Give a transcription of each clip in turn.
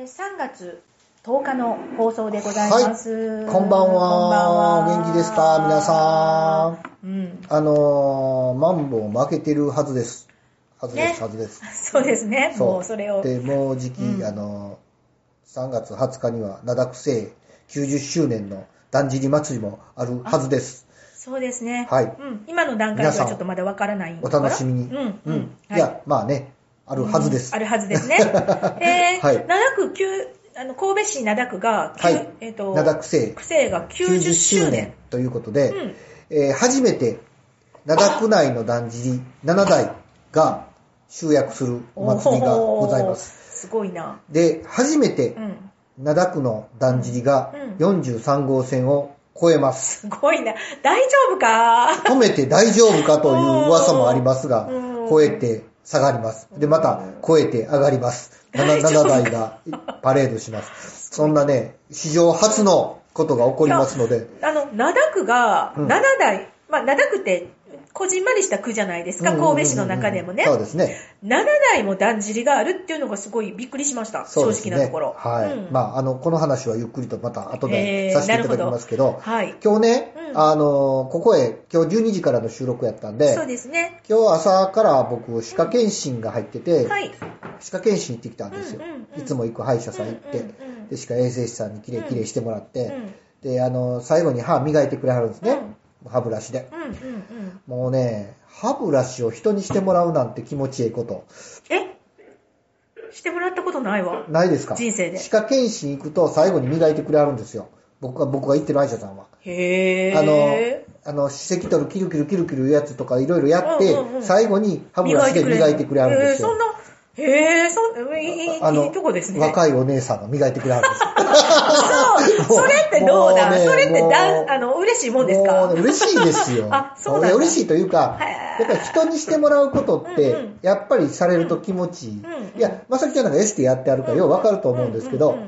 えー、3月10日の放送でございます。こんばんは。こんばんは元気ですか？皆さん。うん。あのー、マンボウ負けてるはずです。はずです、ねはずです。そうですね。もうそれを。で、もうじき、うんあのー、3月20日には、灘区政90周年のだんじり祭りもあるはずです。そうですね。はいうん。今の段階ではちょっとまだわからないのお楽しみに。うん。うん。いはいや、まあね、あるはずです。あるはずですね。えー、はい灘区旧、あの、神戸市灘区が、旧はいえっ、と、灘区政区政が90周年。ということで、うんえー初めて灘区内のだんじり7台が集約するお祭りがございます。すごいな。で、初めてうん。灘区のだんじりがう43号線を超えます。すごいな。大丈夫か？止めて大丈夫かという噂もありますがうん、超えて下がります。で、また超えて上がります。7, 大丈夫か台がパレードします。そんなね、史上初のことが起こりますので、あの、灘区が、うん7台、まあ、灘区って、こじんまりした区じゃないですか、うんうんうんうん神戸市の中でもね。そうですね。7台もだんじりがあるっていうのがすごいびっくりしました。ね。直なところ。はい。うんまあ、あの、この話はゆっくりとまた後でさせていただきますけど、はい。今日ね、うんあの、ここへ、今日12時からの収録やったんで、そうですね。今日朝から僕、歯科検診が入ってて、はい。歯科検診行ってきたんですよ。うんうんうんいつも行く歯医者さん行って、うんうんうんで歯科衛生士さんにきれいきれいしてもらって、うんで、あの、最後に歯磨いてくれはるんですね。歯ブラシで。うんうんうん。もうね、歯ブラシを人にしてもらうなんて気持ちいいこと。え？してもらったことないわ。ないですか？人生で歯科検診行くと最後に磨いてくれはるんですよ。僕が、僕が行ってる歯医者さんは。へあのー。、あの、歯石取るキルキルキルキルいうやつとかいろいろやって、うんうんうん最後に歯ブラシで磨いてくれはるんですよ。そんな、へー、そんいいとこですね。若いお姉さんが磨いてくれはるんですよ。それってどうだ？ねそれってだん、あの、嬉しいもんですか？ね嬉しいですよ。あそうだ嬉しいというか、やっぱり人にしてもらうことって、やっぱりされると気持ちいい。んうんいや、まさきちゃんなんかエステやってあるからようわかると思うんですけど、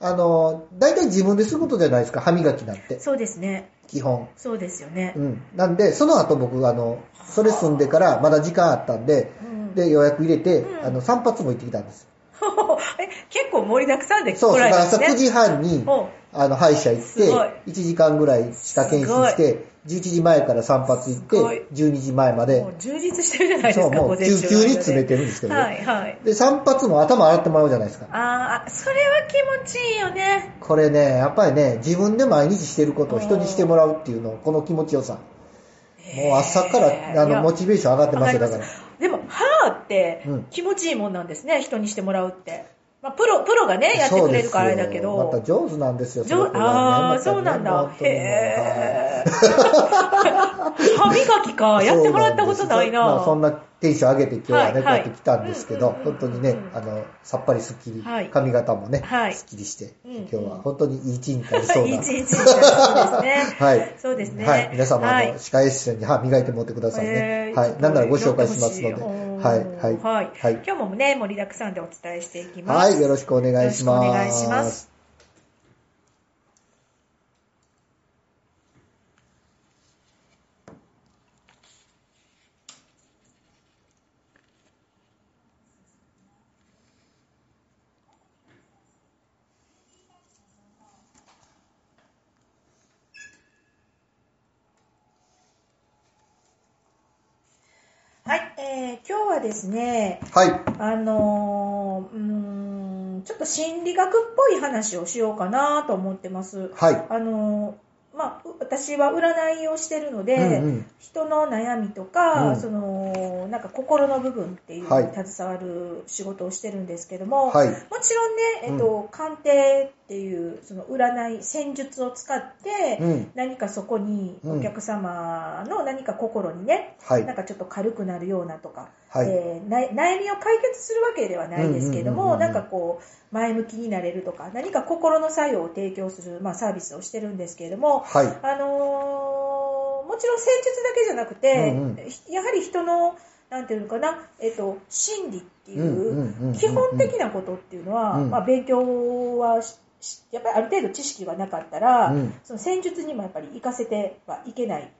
あの、大体自分ですることじゃないですか、歯磨きなんて。そうですね。基本。そうですよねう。ん。なんで、その後僕、あの、それ済んでからまだ時間あったんで、うんで、予約入れて、うんあの、散髪も行ってきたんです。え、結構盛りだくさんでそう、来らだから朝9れたんですね。時半に、おあの、歯医者行ってすごい、1時間ぐらい歯科検診して、11時前から散髪行って、12時前までもう、充実してるじゃないでそう、すか、もう、急午前中急に詰めてるんですけどね。はい、はい。で、散髪も頭洗ってもらうじゃないですか。あーあ、それは気持ちいいよね。これね、やっぱりね、自分で毎日してることを人にしてもらうっていうの、この気持ちよさ。もう朝から、あの、モチベーション上がってますよ、だから。でも、歯ってうん気持ちいいもんなんですね、人にしてもらうって。まあ、プロ、プロがね、やってくれるからあれだけど。また上手なんですよ、上その子がねああ、そうなんだ。へー歯磨きか、やってもらったことないな。まあ、そんなテンション上げて今日はね、こうやって来たんですけど、本当にね、あの、さっぱりすっきり、はい髪型もね、はいすっきりして、今日は本当にいい一日になりそうな。一日になりそうですね。はい。そうですね。はい。皆様、はいあの、歯科エッセンに歯磨いて持ってくださいね。はい。なんならご紹介しますので。はい。はい。はい。はい。今日もね、盛りだくさんでお伝えしていきます。はい。よろしくお願いします。よろしくお願いします。はい、えー、今日はですね、はい。あのーうーん、ちょっと心理学っぽい話をしようかなと思ってます。はい。あのーまあ、う私は占いをしてるので、うんうん人の悩みとか、うんその、なんか心の部分っていうのに携わる仕事をしてるんですけども、はい。もちろんね、えっと、鑑定っていう、その占い、戦術を使って、うん。何かそこにうんお客様の何か心にね、はいなん。かちょっと軽くなるようなとか、はいえーな悩みを解決するわけではないですけども、うんうんうんうんなんかこう、前向きになれるとか、何か心の作用を提供する、まあ、サービスをしてるんですけれども、はい。あのーもちろん戦術だけじゃなくて、うんうんやはり人の、なんていうのかな、えっと、心理っていうんうんうんうんう、基本的なことっていうのは、うん。まあ、勉強はやっぱりある程度知識がなかったら、うん。その戦術にもやっぱり活かせてはいけない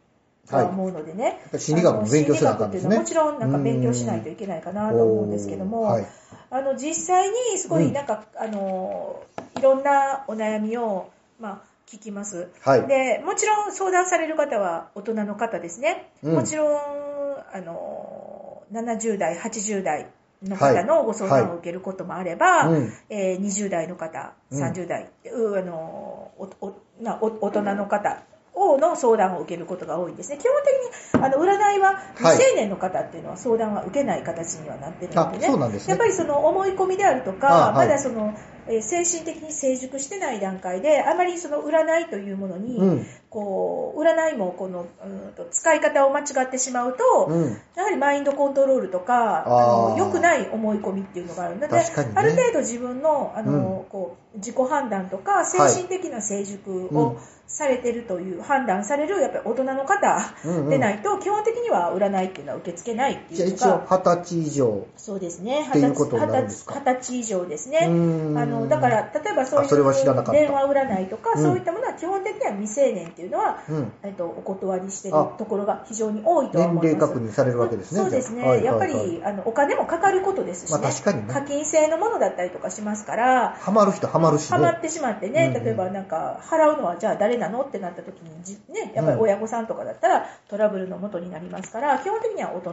とは思うのでね。やっぱり心理学も勉強しなあかんですね。あの心理学っていうのはもちろんなんか勉強しないといけないかなと思うんですけども、はい。あの実際にすごいなんか、あのいろんなお悩みを、まあ、聞きます。はい。でもちろん相談される方は大人の方ですね、うん。もちろんあの70代、80代の方のご相談を受けることもあれば、うん。えー20代の方、うん30代、うあのおおなお大人の方をの相談を受けることが多いんですね。基本的にあの占いははい未成年の方っていうのは相談は受けない形にはなってるのあで、ねそうなんですね。やっぱりその思い込みであるとか、まだその、えー精神的に成熟してない段階で、あまりその占いというものに、うん。こう占いもこの、うんと使い方を間違ってしまうと、うん。やはりマインドコントロールとか、あの良くない思い込みっていうのがあるので、ね。ある程度自分のあの、こう自己判断とか、精神的な成熟うん。をされてるという、判断されるやっぱり大人の方でないと、基本的には占いっていうのは受け付けないってじゃあいう一応か、二十歳以上。そうですね、二十歳以上ですうね。あのだから、例えばそういう電話占いとか、うん。そういったものは基本的には未成年っていうのは、うん。えっと、お断りしてるあ。ところが非常に多いと思います。齢確認されるわけですね。そうですね、やっぱり、あのお金もかかることですしね,、まあ確かにね。課金制のものだったりとかしますから、ハマる人ハマるしね。ハマってしまってね、例えばなんか払うのはじゃあ誰なのってなった時にじ、ね、やっぱり親御さんとかだったらトラブルのもとになりますから、基本的には大人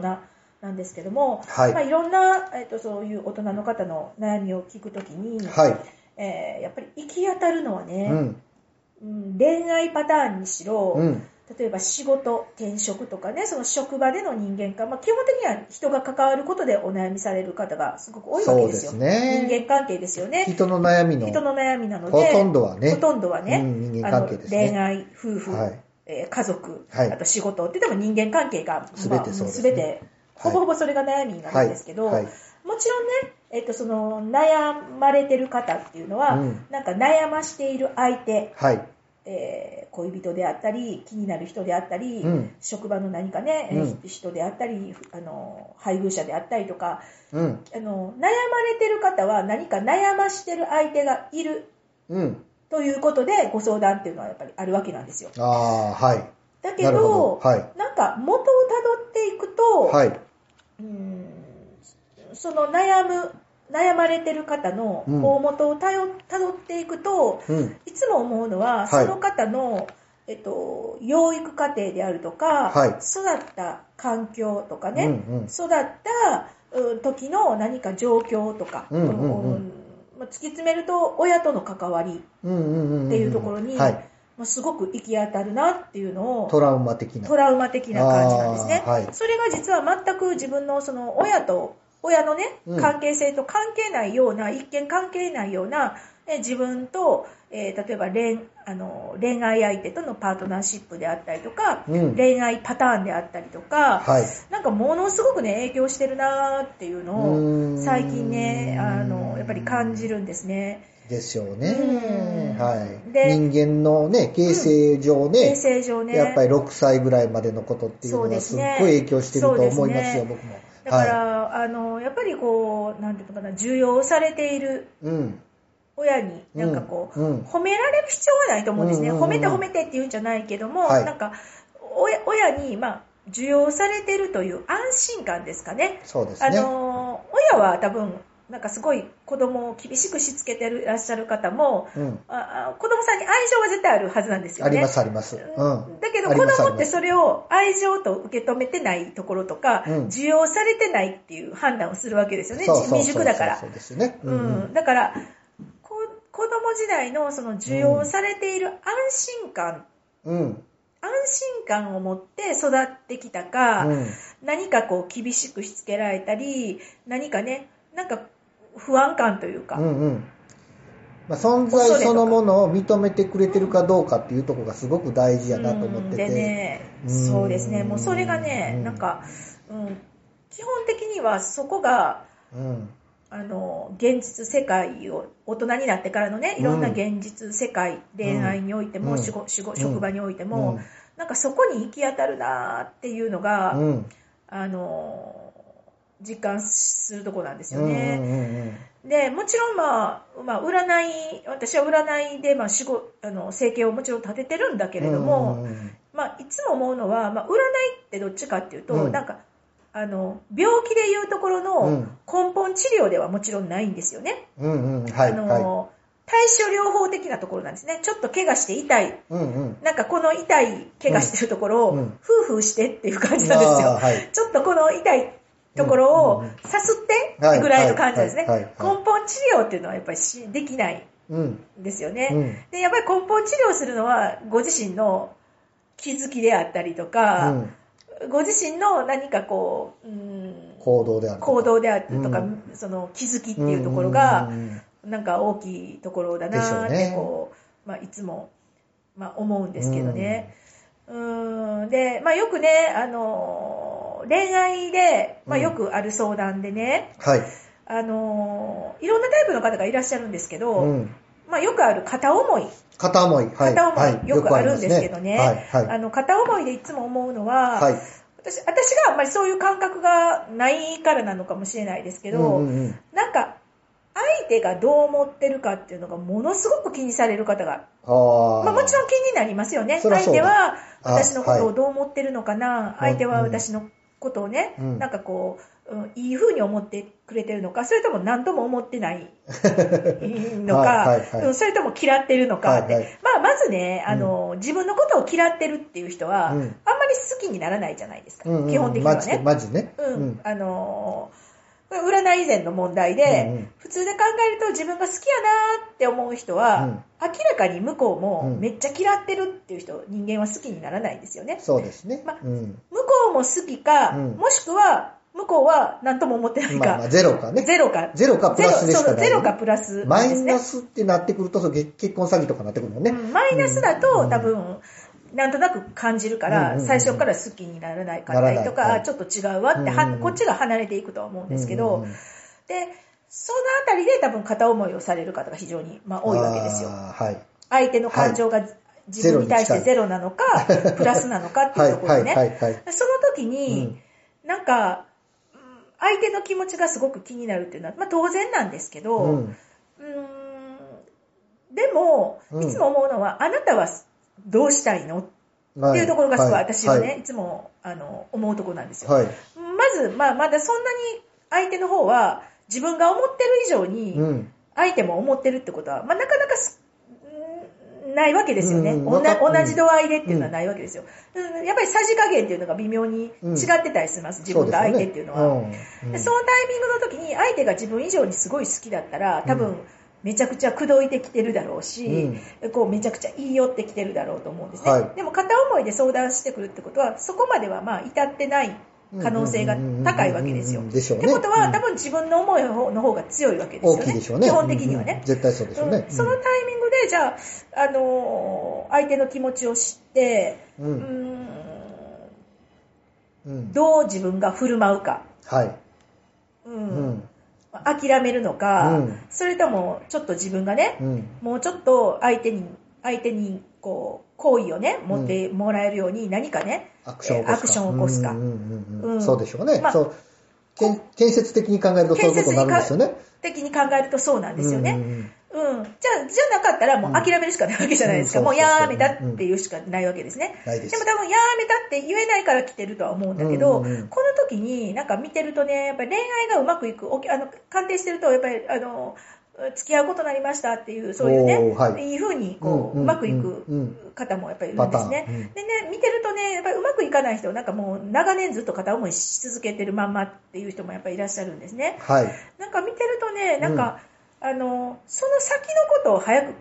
なんですけども、はいまあ、いろんな、えっとそういう大人の方の悩みを聞くときに、はい。えーやっぱり行き当たるのはね、うん。うん恋愛パターンにしろ、うん。例えば仕事、転職とかね、その職場での人間関係、まあ、基本的には人が関わることでお悩みされる方がすごく多いわけですよ。すね人間関係ですよね。人の悩みの人の悩みなのほで、とんどはね。ほとんどはね、うん人間関係ですね恋愛、夫婦、はいえー家族、はいあと仕事って言っても人間関係が、全てそうですね全て、ほぼほぼそれが悩みになるんですけど、はいはいもちろんね、えっと、その悩まれてる方っていうのは、うんなんか悩ましている相手、はい。えー恋人であったり気になる人であったり、うん職場の何かね、えーうん人であったりあの配偶者であったりとかうん。あの悩まれてる方は何か悩ましてる相手がいるうん。ということでご相談っていうのはやっぱりあるわけなんですよはい。だけどどはいなんか元をたどっていくと、はい。うんその悩む悩まれてる方のうん大元をたどっていくと、うん。いつも思うのは、はいその方の、えっと、養育過程であるとか、はい育った環境とかね、うんうん育ったうん時の何か状況とか、うんうんうんうんまあ突き詰めると親との関わり。っていうところに、すごく行き当たるなっていうのをトラウマ的な。トラウマ的な感じなんですね。はいそれが実は全く自分のその親と、親のねう、ん関係性と関係ないような、一見関係ないような、え自分と、えー例えば恋あの恋愛相手とのパートナーシップであったりとか、うん恋愛パターンであったりとか、はい。なんかものすごくね、影響してるなーっていうのを最近ね、あの、やっぱり感じるんですね。ですようね。んはい。で人間のね、形成上衛ね、生上ね。やっぱり6歳ぐらいまでのことっていうのはすっごい影響してると思いますよ、ですね僕も。だから、はあの、やっぱりこう、なんていうのかな、受容されているい。うん。親に、なんかこう、うんうん褒められる必要はないと思うんですね。うんうんうん褒めて褒めてって言うんじゃないけども、はいなんか、親親に、まあ、受容されてるという安心感ですかね。あそうですね。の、親は多分、なんかすごい子供を厳しくしつけていらっしゃる方も、うん。ああ子供さんに愛情は絶対あるはずなんですよね。あります、あります。うん。だけど子供ってそれを愛情と受け止めてないところとか、うん受容されてないっていう判断をするわけですよね。未熟だからそう。ですね。ううん。だから、こ子供時代のその受容されている安心感、うん。安心感を持って育ってきたか、うん。何かこう厳しくしつけられたり、何かね、なんか不安感というか、うんうん。まあ、存在そのものを認めてくれてるかどうかっていうところがすごく大事やなと思ってて。うんでね、うん。そうですね、もうそれがね、うん。なんか、うん、基本的にはそこが、うん。あの、現実世界を、大人になってからのね、いろんな現実世界、恋愛においても、職場においても、うん。なんかそこに行き当たるなーっていうのが、うん。あの、実感するとこなんですようんね。うんで、もちろんまあ、まあ、占い、私は占いで、まあ、仕事、あの、生計をもちろん立ててるんだけれども、うんうんまあ、いつも思うのは、まあ、占いってどっちかっていうと、うんなんか、あの、病気でいうところうのん根本治療ではもちろんないんですよね。うんうん。はい。あの、は対処療法的なところなんですね。ちょっと怪我して痛い。い。うんうん。なんかこの痛い怪我してるところを、うんうんフーフーしてっていう感じなんですよ。はい。ちょっとこの痛いところをうんうんうんさすってってぐらいの感じですね。根本治療っていうのはやっぱりしできないうん。んですよね。うん。で、やっぱり根本治療するのはご自身の気づきであったりとうか、ん。ご自身の何かこう、うん行動である。行動であったりとか、うんその気づきっていうところが、うんうんうんなんか大きいところだなーってこう、まあ、いつも、まあ、思うんですけどね。うーん、で、まあ、よくね、あのー恋愛で、まあ、うんよくある相談でね、はい。あのーいろんなタイプの方がいらっしゃるんですけど、うん。まあ、よくある片思い、片思い。はい。片思いはいよくあるんですけどねはい。はい。あの片思いでいつも思うのは、はい。私私があんまりそういう感覚がないからなのかもしれないですけど、うんうんうんなんか相手がどう思ってるかっていうのがものすごく気にされる方が、まあ、もちろん気になりますよね。相手はあ私のことはいをどう思ってるのかな、相手は私のことをね、うん。なんかこう、うんいい風に思ってくれてるのか、それとも何とも思ってない のか、はいはいはい。うんそれとも嫌ってるのかって、はいはい。まあ、まずね、あの、自分のことを嫌ってるっていう人は、うん。あんまり好きにならないじゃないですか、うんうん。基本的にはね。マジね。うん、あのー占い以前の問題で、うんうん普通で考えると自分が好きやなって思う人は、うん明らかに向こうもうんめっちゃ嫌ってるっていう人、人間は好きにならないんですよね。そうですね。まうん。向こうも好きか、うんもしくは向こうは何とも思ってないか、まあまあ、ゼロかね。ゼロか。ゼロかプラスでしかないゼロそうゼロかプラスなんマイ。ナスってなってくると、結結婚詐欺とかになってくるもんね。うんマイナスだと、うん多分、なんとなく感じるから、最初から好きにならないかったりとか、ちょっと違うわって、こっちが離れていくとは思うんですけど、で、そのあたりで多分片思いをされる方が非常に、まあ、多いわけですよ。相手の感情が自分に対してゼロなのか、プラスなのかってはいいうところでね。その時に、なんか、うん相手の気持ちがすごく気になるっていうのは、まあ当然なんですけど、う。うんでも、うん。いつも思うのは、あなたはどうしたいの？っっていうところがすごい私はね、、はい。つもあの思うところなんですよ。はい。まず、まあ、まだそんなに相手の方は自分が思ってる以上にうん。相手も思ってるってことは、まあ、なかなかないわけですよね、同じ度合いでっていうのはないわけですよ、うん。やっぱりさじ加減っていうのが微妙に違ってたりします、自分と相手っていうのは。そのタイミングの時に相手が自分以上にすごい好きだったら多分めちゃくちゃ口説いてきてるだろうし、こうめちゃくちゃ言い寄ってきてるだろうと思うんですね、はいでも片思いで相談してくるってことはそこまではまあ至ってない可能性が高いわけですよ。うんうんうんうんでしょうねってことは、うん多分自分の思いの方が強いわけですよね。大きいでしょうね。基本的にはねうんうん。絶対そうでしょうねうん。そのタイミングで、じゃあ、あのー相手の気持ちを知って、う。うんうん。どう自分が振る舞うか、はい。うんうん。諦めるのか、うんそれともちょっと自分がね、うん。もうちょっと相手に、相手にこう、好意をね、持ってもらえるように何かね、アクションを起こすか。うんそうでしょうね。まあそう。建設的に考えるとそういうことになるんですよね。的に考えるとそうなんですよね。うんうんうん。じゃあ、じゃなかったらもう諦めるしかないわけじゃないですか。うんもうやめたっていうしかないわけですね。ですでも多分やめたって言えないから来てるとは思うんだけど、うんうんうんこの時になんか見てるとね、やっぱり恋愛がうまくいく、おあの、鑑定してると、やっぱりあの、付き合うことになりましたっていう、そういうね、はいい、い風にこう、うんうんうまくいくうん方もやっぱりいるんですね。うんでね、見てるとね、やっぱりうまくいかない人、なんかもう長年ずっと片思いし続けてるまんまっていう人もやっぱりいらっしゃるんですね。はい。なんか見てるとね、なんか、あの、その先のことを早く、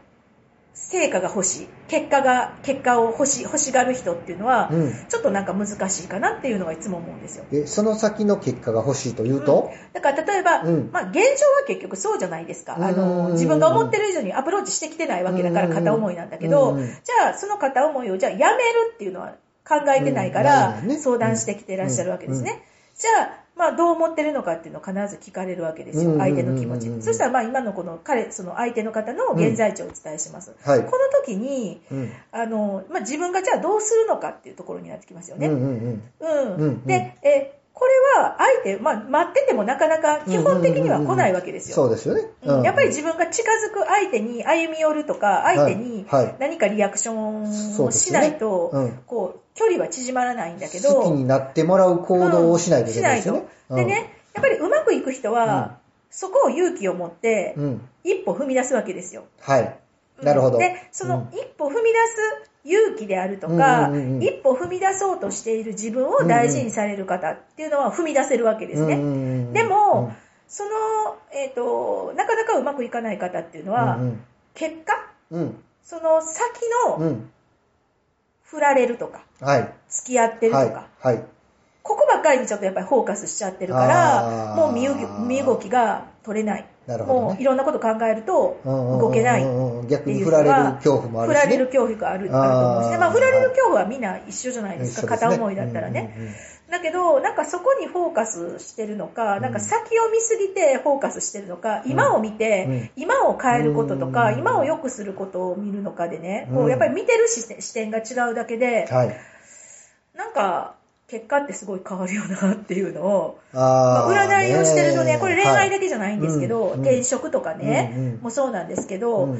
成果が欲しい、結果が、結果を欲し、欲しがる人っていうのは、うん。ちょっとなんか難しいかなっていうのがいつも思うんですよ。で、その先の結果が欲しいというと、だから例えば、うん。まあ現状は結局そうじゃないですか。あうん。の、自分が思ってる以上にアプローチしてきてないわけだからうん。片思いなんだけど、うん。じゃあその片思いをじゃあやめるっていうのは考えてないかうん。ら相談してきてらっしゃるわけですね。うん。じゃあ、まあどう思ってるのかっていうのを必ず聞かれるわけですよ。うん相手の気持ちうん。そしたらまあ今のこの彼、その相手の方の現在地をお伝えします。はいこ。の時に、うん。あの、まあ自分がじゃあどうするのかっていうところになってきますよね。うんうんうん。うん。うんで、え、これは、相手、まあ、待っててもなかなか基本的には来ないわけですよ。そうですよね。うんやっぱり自分が近づく相手に歩み寄るとか、相手にはいはい何かリアクションをしないと、そうですよねうんこう、距離は縮まらないんだけど。好きになってもらう行動をしないといけないですよね。うん。でね、やっぱりうまくいく人は、そこを勇気を持ってう、ん。一歩踏み出すわけですよ。はい。なるほど。で、その一歩踏み出す勇気であるとか、うんうんうんうん一歩踏み出そうとしている自分を大事にされる方っていうのは踏み出せるわけですね。ねでも、その、えっ、と、なかなかうまくいかない方っていうのは、うん結果。その先のうん。振られるとか、はい。付き合ってるとはか、い。はい。ここばっかりにちょっとやっぱりフォーカスしちゃってるから、もう身動きが取れない。なるほどねもういろんなこと考えると動けない。逆に振られる恐怖もあるし、ね。振られる恐怖があるあると思うしね。まあ、振られる恐怖はみんな一緒じゃないですか、片思いだったらね。うんうんうんだけど、なんかそこにフォーカスしてるのか、なんか先を見すぎてフォーカスしてるのか、今を見て、今を変えることとか、うん今を良くすることを見るのかでね、うんこうやっぱり見てる視点が違うだけで、はい。なんか、結果ってすごい変わるよなっていうのを、あまあー占いをしてるとね、これ恋愛だけけじゃないんですけど、はい。うん転職とかね、うんうんもそうなんですけど、うんう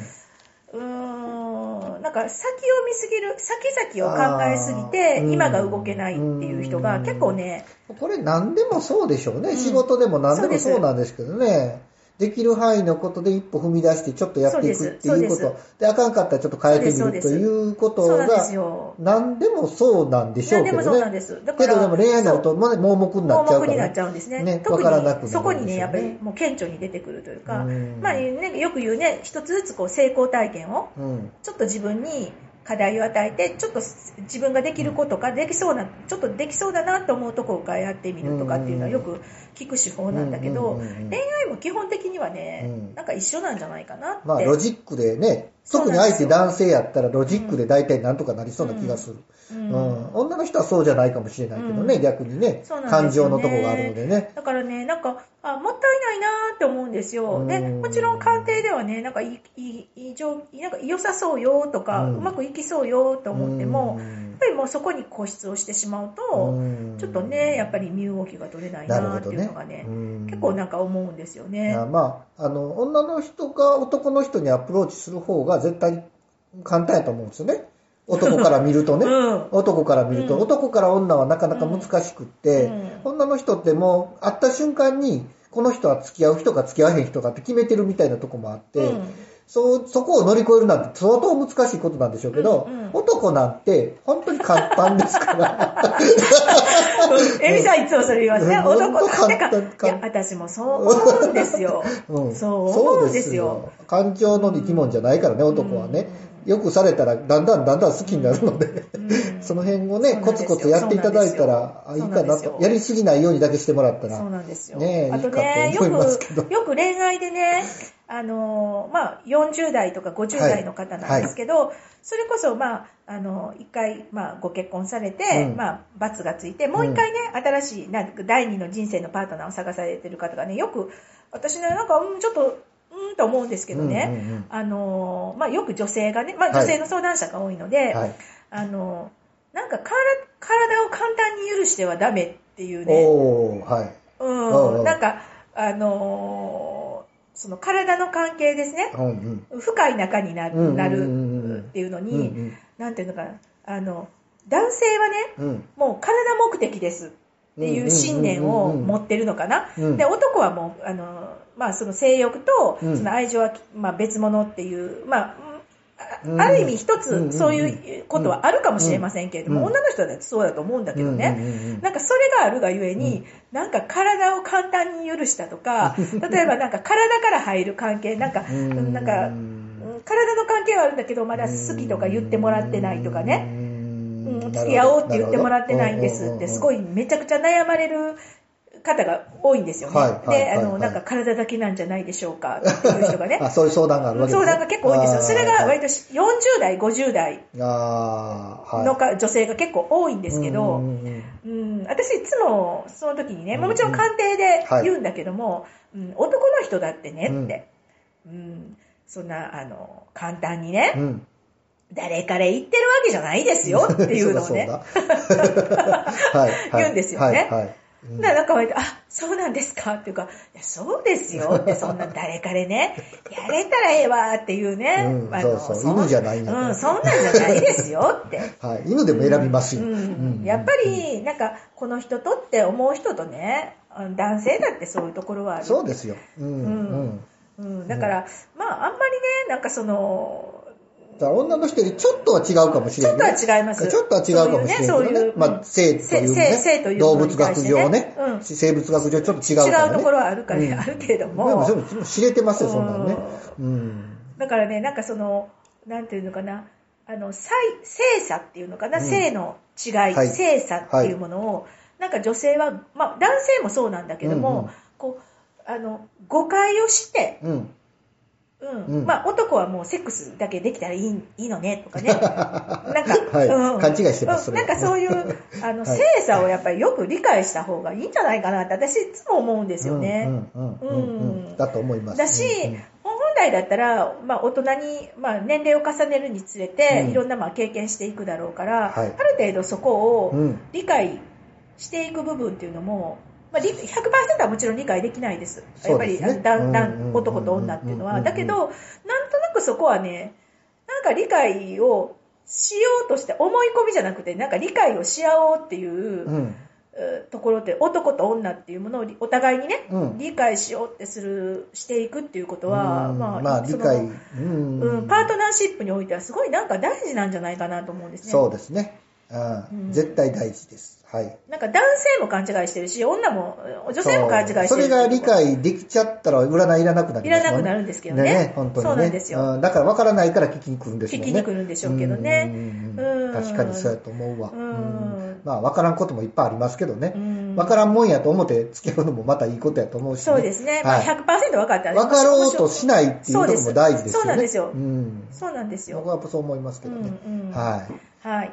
ーん、なんか先を見すぎる、先々を考えすぎて、今が動けないっていう人が結構ね、これ何でもそうでしょうね。うん。仕事でも何でもそうなんですけどね。できる範囲のことで一歩踏み出してちょっとやっていくっていうこと。で、あかんかったらちょっと変えてみるということが、よ。何でもそうなんでしょうけど何でもそうなんね。です。だから、けどでも恋愛になると、まあ盲目になっちゃうから。盲目になっちゃうんですね。ね特わからなくねにそこにね、やっぱりもう顕著に出てくるというか、うんまあね、よく言うね、一つずつこう成功体験を、うん。ちょっと自分に課題を与えて、ちょっと自分ができることか、できそうな、ちょっとできそうだなと思うとこからやってみるとかっていうのはよく聞く手法なんだけど、恋愛も基本的にはね、うん。なんか一緒なんじゃないかなって。まあ、ロジックでね、特に相手男性やったらロジックで大体なんとかなりそうな気がする。ううんん。女の人はそうじゃないかもしれないけどね、うん。逆にね。そうなん感情のとこがあるのでね。だからね、なんか、あ、もったいないなーって思うんですよ。で、うん。もちろん鑑定ではね、なんかいい、いい、いい状なんか良さそうよとか、うん。うまくいきそうよと思っても、ぱりもうそこに固執をしてしまうと、うん。ちょっとね、やっぱり身動きが取れないなーっていうのがね、うん。結構なんか思うんですよね。あまあ、あの、女の人が男の人にアプローチする方が絶対簡単やと思うんですよね。男から見るとね。うん。男から見ると、うん。男から女はなかなか難しくって、うん。女の人ってもう会った瞬間に、この人は付き合う人か付き合わへん人かって決めてるみたいなとこもあって、うん。そう、そこを乗り越えるなんて相当難しいことなんでしょうけど、うんうん男なんて本当に簡単ですから。エミさんいつもそれ言いますね。うん男なんか、いや、私もそう思うんですよ。うんそう思うんですよ。感情の生き物じゃないからね、男はね。よくされたら、だんだんだんだん好きになるので、うんその辺をね、コツコツやっていただいたら、あいいかなと。やりすぎないようにだけしてもらったら。そうなんですよ。ねえあとね、よいいかと思いますけどく、よく恋愛でね、あのー、まあ、40代とか50代の方なんですけど、それこそ、まあ、あの、一回、まあ、ご結婚されて、うん。まあ、罰がついて、もう一回ね、新しい、なんか第二の人生のパートナーを探されてる方がね、よく、私ね、なんか、うん、ちょっと、うんと思うんですけどね、うんうんうんあのー、まあ、よく女性がね、まあ、はい。女性の相談者が多いので、はい。あのー、なんか体、体を簡単に許してはダメっていうね、おー、はい。うん。んん。なんか、あのーその体の関係ですね。うんうん。深い仲になうんうんうんうん。なるっていうのに、うんなんていうのかな、あの、男性はね、うん。うん。もう体目的ですっていう信念を持ってるのかな。うん。で、男はもう、あの、まあその性欲とうん。その愛情は、まあ別物っていう、まあ、うん。あある意味一うんつそういうことはあるかもしれませんけれども、うん。女の人だってそうだと思うんだけどね。うんうんうんうん。なんかそれがあるがゆえに、なんか体を簡単に許したとか、例えばなんか体から入る関係、なんか、うん。なんか、うん体の関係はあるんだけど、まだ好きとか言ってもらってないとかね、うん、付き合おうって言ってもらってないんですって、すごい。いめちゃくちゃ悩まれる方が多いんですよね。はいはいで、あの、なんか体だけなんじゃないでしょうかっていう人がね。あ、そういう相談があるわけですね相談が結構多いんですよ。それが割と。と40代、50代。のか女性が結構多いんですけど、うん私いつもその時にね、もちろん鑑定ではい言うんだけども、うん男の人だってねって、うんそんな、あの、簡単にね、うん。誰から言ってるわけじゃないですよ っていうのをね、言うんですよねはいはい。うんだからなんかあ、そうなんですかっていうか、そうですよって、そんな誰かでね、やれたらええわっていうね。うんあのそうそうん犬じゃないんだうん、そんなんじゃないですよって。はい。犬でも選びますよ。うんうんやっぱり、なんか、この人とって思う人とね、うん男性だってそういうところはある。そうですよ。うん。うんうん。うん、だから、まあ、あんまりね、なんかその、女の人よりちょっとは違うかもしちょっとれない、は違います。ちょっとは違うかもしれないけどね。そういうねそういうまあ、性という性性といね、う動物学上ね、うん生物学上ちょっと違うからね。違うところはあるから、うんあるけれども。でもそれも知れてますよ、そんなのね。うん。だからね、なんかその、なんていうのかな、あの、性性差っていうのかな、うん性の違い、はい性差っていうものを、なんか女性は、まあ男性もそうなんだけども、うんうんこう、あの、誤解をして、うん。うん、うん。まあ男はもうセックスだけできたらいいいいのねとかね。なんか、はい。うん。勘違いしてますなんかそういう、あの、はい。性差をやっぱりよく理解した方がいいんじゃないかなって私いつも思うんですよね。うんうん。だと思います。だし、本来だったら、まあ、大人に、まあ、年齢を重ねるにつれて、うん。いろんなまあ経験していくだろうから、はい。ある程度そこをうん。理解していく部分っていうのも、まあ、り100%はもちろん理解できないです。やっぱり、男と女っていうのは。だけど、なんとなくそこはね、なんか理解をしようとして、思い込みじゃなくて、なんか理解をし合おうっていう、うん。えーところって男と女っていうものをお互いにね、うん理解しようってするしていくっていうことは、うんまあ、まあ、理解、うんうん、パートナーシップにおいてはすごいなんか大事なんじゃないかなと思うんですね。そうですね。うんうん絶対大事です。はい。なんか男性も勘違いしてるし、女も、女性も勘違いしてるそうそれが理解できちゃったら占いいらなくなりますもんいらなくなるんですけどね本当にね。そうなんですよんだから分からないから聞きに来るんですよね。聞きに来るんでしょうけどねうん確かにそうやと思うわ。うんうんまあ分からんこともいっぱいありますけどねう。ん分からんもんやと思って付き合うのもまたいいことやと思うし、ね。そうですね。まあ、はい100%分かったら分かろうとしないっていうところも大事ですよね。そうなんですようん。そうなんですよ。僕はそう思いますけどね。うんうんはい。はい。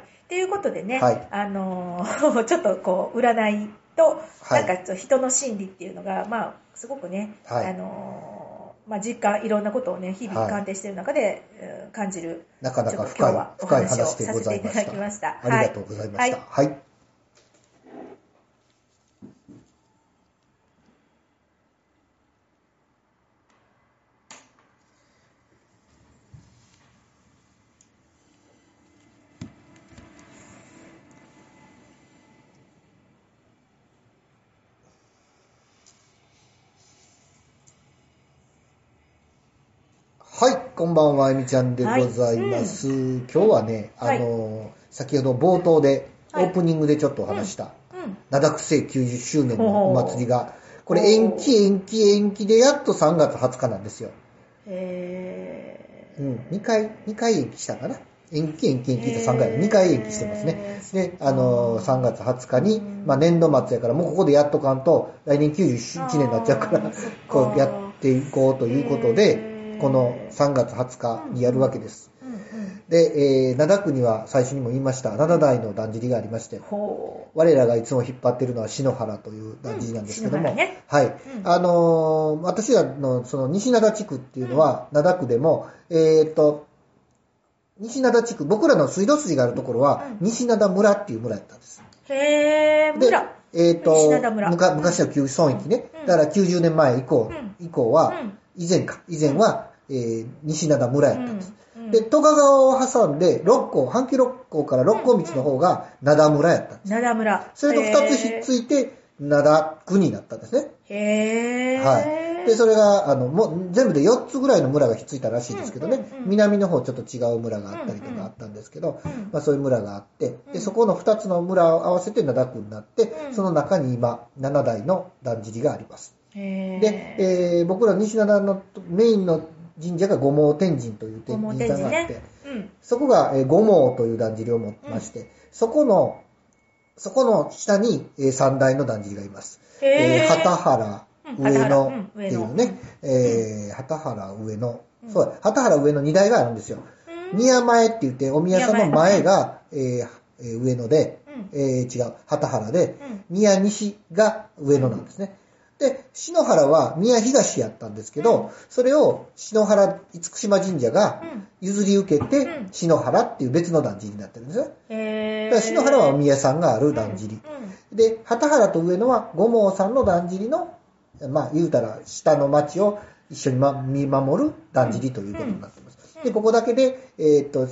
っていうことでね、はいあのー ちょっとこう、占いと、はいなんか人の心理っていうのが、まあ、すごくね、はいあのーまあ、実感、いろんなことをね、日々はい鑑定している中で、うん感じる、なかなか深いっと今日は、お深い話でさせていたございました。だきました。ありがとうございました。ははい。はい、こんばんは、えみちゃんでございます。今日はね、あの、先ほど冒頭で、オはい。ープニングでちょっとお話した、うん。灘区政90周年のお祭りが、これ延期延期延期でやっと3月20日なんですよ。えうん、2回、2回延期したかな。延期延期延期って3回、へー。2回延期してますね。で、あのー、3月20日に、うん。まあ年度末やから、もうここでやっとかんと、来年91年になっちゃうからこうやっていこうということへで、ーこの3月20日にやるわけです。で、えー、灘区には最初にも言いました、灘台のだんじりがありまして、ほ我らがいつも引っ張ってるのは篠原というだんじりなんですけども、うんね。はい。うん。あのー私らのその西灘地区っていうのは、灘区でも、えーっと、西灘地区、僕らの水道筋があるところは、うん。西灘村っていう村やったんです。う。へー、で村。、えーっと西灘村。むか昔の旧村域ね、うん。だから90年前以降、うん。以降は、うん。以前か、以前は、えー西灘村やったんです。うんうんで、戸賀川を挟んで、六甲、阪急六甲から六甲道の方が灘村やったんです。灘村。それと二つひっついて、灘区になったんですね。へー。はい。で、それが、あの、もう、全部で4つぐらいの村がひっついたらしいですけどね、うんうんうん南の方ちょっと違う村があったりとかあったんですけど、うんまあそういう村があって、で、うんそこの2つの村を合わせて灘区になって、うんその中に今、7台のだんじりがあります。で、えー僕ら西灘のメインの神社が五毛天神という天神さんがあって、ね。うん。そこが、えー五毛というだんじりを持ってまして、そこの、そこの下に、えー三台のだんじりがいます。えー。畑原うん上野うんっていうね、えー、畑原上野、うんそうだ、畑原上野2台があるんですよ。うん宮前って言って、お宮さんの宮前が、えーえー上野で、うんえー違う、畑原で、うん宮西が上野なんですね。で、篠原は宮東やったんですけど、うんそれを篠原厳島神社がうん譲り受けて、うん篠原っていう別のだんじりになってるんですよ。へだから篠原はお宮さんがあるだんじり。うんで、畑原と上野は五毛さんのだんじりの、まあ言うたら下の町を一緒に、ま、見守るだんじりということになってます。うんで、ここだけで、えっ、と、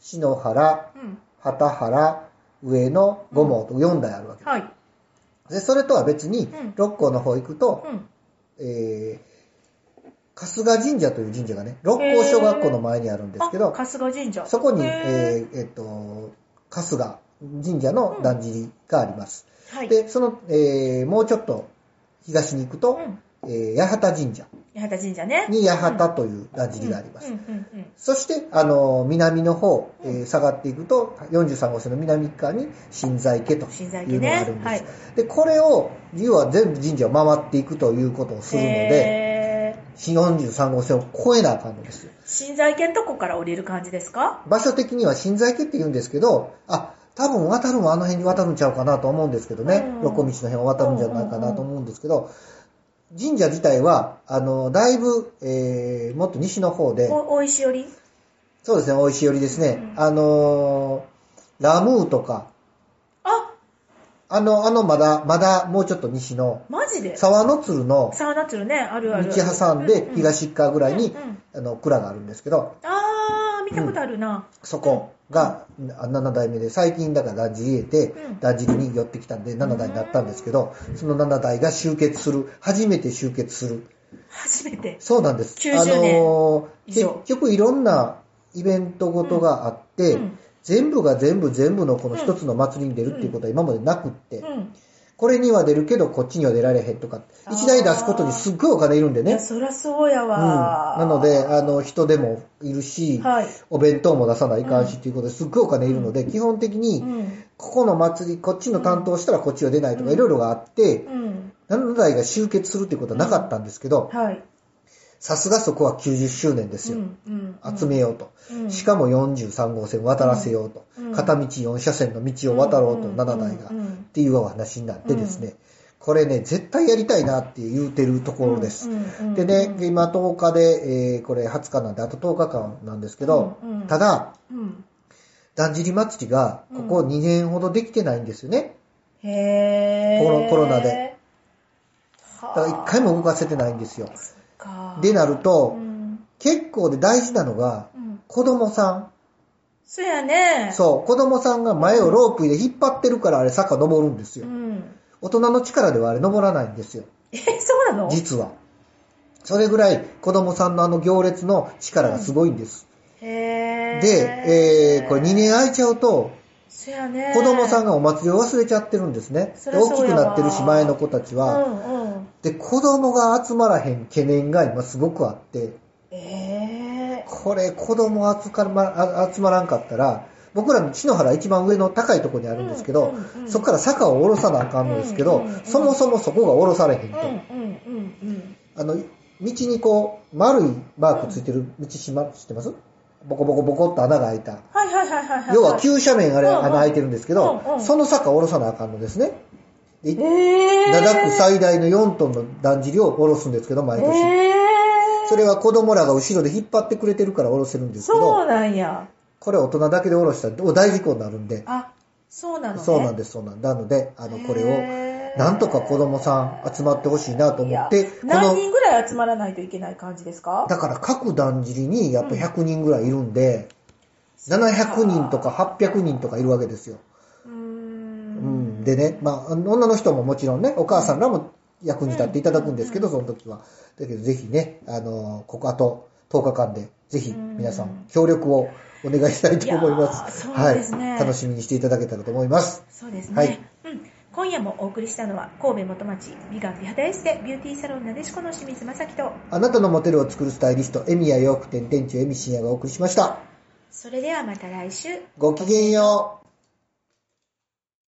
篠原、うん畑原、上野、五毛と4台あるわけです。はい。で、それとは別にうん、六甲の方行くと、うん。えー、春日神社という神社がね、六甲小学校の前にあるんですけど、あ春日神社。そこに、へえーえっと、春日神社のだんじりがあります。ーはい。で、その、えーもうちょっと東に行くと、うん。えー八幡神社八幡神社ね。に八幡というだんじりがあります。うん。うんうんそして、あの、南の方、えー下がっていくと、43号線の南側に新在家というのがあるんです。ね。はい。で、これを、要は全部神社を回っていくということをするので、へー。新43号線を越えなあかんのですよ。新在家のとこから降りる感じですか？場所的には新在家って言うんですけど、あ、多分渡るのはあの辺に渡るんちゃうかなと思うんですけどね、うん。横道の辺を渡るんじゃないかなと思うんですけど、神社自体は、あの、だいぶ、えー、もっと西の方で、お、大石寄り？そうですね、美味しい寄りですね。うん。あのーラムーとか、あ、あの、あの、まだ、まだ、もうちょっと西の、マジで？沢の鶴のサウナツルね、あるある。道挟んで東側ぐらいにあの、蔵があるんですけど、あー、見たことあるな。そこが7代目で、最近だからだんじり入れだんじりに寄ってきたんで7代になったんですけど、その7代が集結する、初めて集結する。初めて？そうなんです。90あの結局いろんなイベントごとがあって、うん全部が全部全部のこの一つの祭りに出るっていうことは今までなくって、うん。これには出るけどこっちには出られへんとか、一台出すことにすっごいお金いるんでね。そりゃそうやうん。わ。なので、あの、人でもいるし、はい。お弁当も出さないかんしっていうことですっごいお金いるので、基本的うに、ん。ここの祭り、こっちの担当したらこっちは出ないとかうんいろいろがあって、うん。7台が集結するっていうことはなかったんですけど、はい。さすがそこは90周年ですよ。集めようと。うんしかも43号線渡らせようと。うん片道4車線の道を渡ろうと、うん7台が。っていうお話になってですね、これね、絶対やりたいなって言うてるところです。でね、今10日で、えーこれ20日なんで、あと10日間なんですけど、うんうんただ、うん。だんじり祭りが、ここ2年ほどできてないんですよね。へー。コロコロナで。だはから1回も動かせてないんですよ。かでなると、うん。結構で大事なのが、うん。子供さそやねん。。そう、子供さんが前をロープで引っ張ってるからあれ坂登るんですよ。うん。大人の力ではあれ登らないんですよ。え、そうなの？実は。それぐらい子供さんのあの行列の力がすごいんです。へー。で、えー、これ2年空いちゃうと、そやね。子供さんがお祭りを忘れちゃってるんですね。大きくなってるし、前の子たちは。うんうん。で、子供が集まらへん懸念が今すごくあって、えこれ子供集かまあ集まらんかったら、僕らの地の原一番上の高いところにあるんですけど、うんうんうんそこから坂を下ろさなあかんのですけど、うんうんうんそもそもそこが下ろされへんと。ー。うんうんうんうん。あの、道にこう、丸いマークついてる道しま、知ってます？ボコボコボコっと穴が開いた。はいはいはいはいはい。要は急斜面あれ、穴開いてるんですけど、うんうんその坂を下ろさなあかんのですね。でえー。灘区最大の4トンのだんじりを下ろすんですけど、毎年。えー。それは子供らが後ろで引っ張ってくれてるから下ろせるんですけそうど、なんや。これ大人だけで下ろしたら大事故になるんで、あ、そうなのね。そうなんです、そうなん。なので、あの、これを、なんとか子供さん集まってほしいなと思って、何の、人ぐらい集まらないといけない感じですか？だから各だんじりにやっぱ100人ぐらいいるんで、700人とか800人とかいるわけですよ。でね、まあ、女の人ももちろんね、お母さんらも役に立っていただくんですけど、その時は。だけどぜひね、あの、ここあと10日間で、ぜひ皆さん協力をお願いしたいと思います。そうですねはい。楽しみにしていただけたらと思います。そうですね。はいうん。今夜もお送りしたのは、神戸元町美顔美肌エステビューティーサロンなでしこの清水正樹と、あなたのモテルを作るスタイリスト、エミヤ洋服店店長エミシンヤがお送りしました。それではまた来週。ごきげんよう。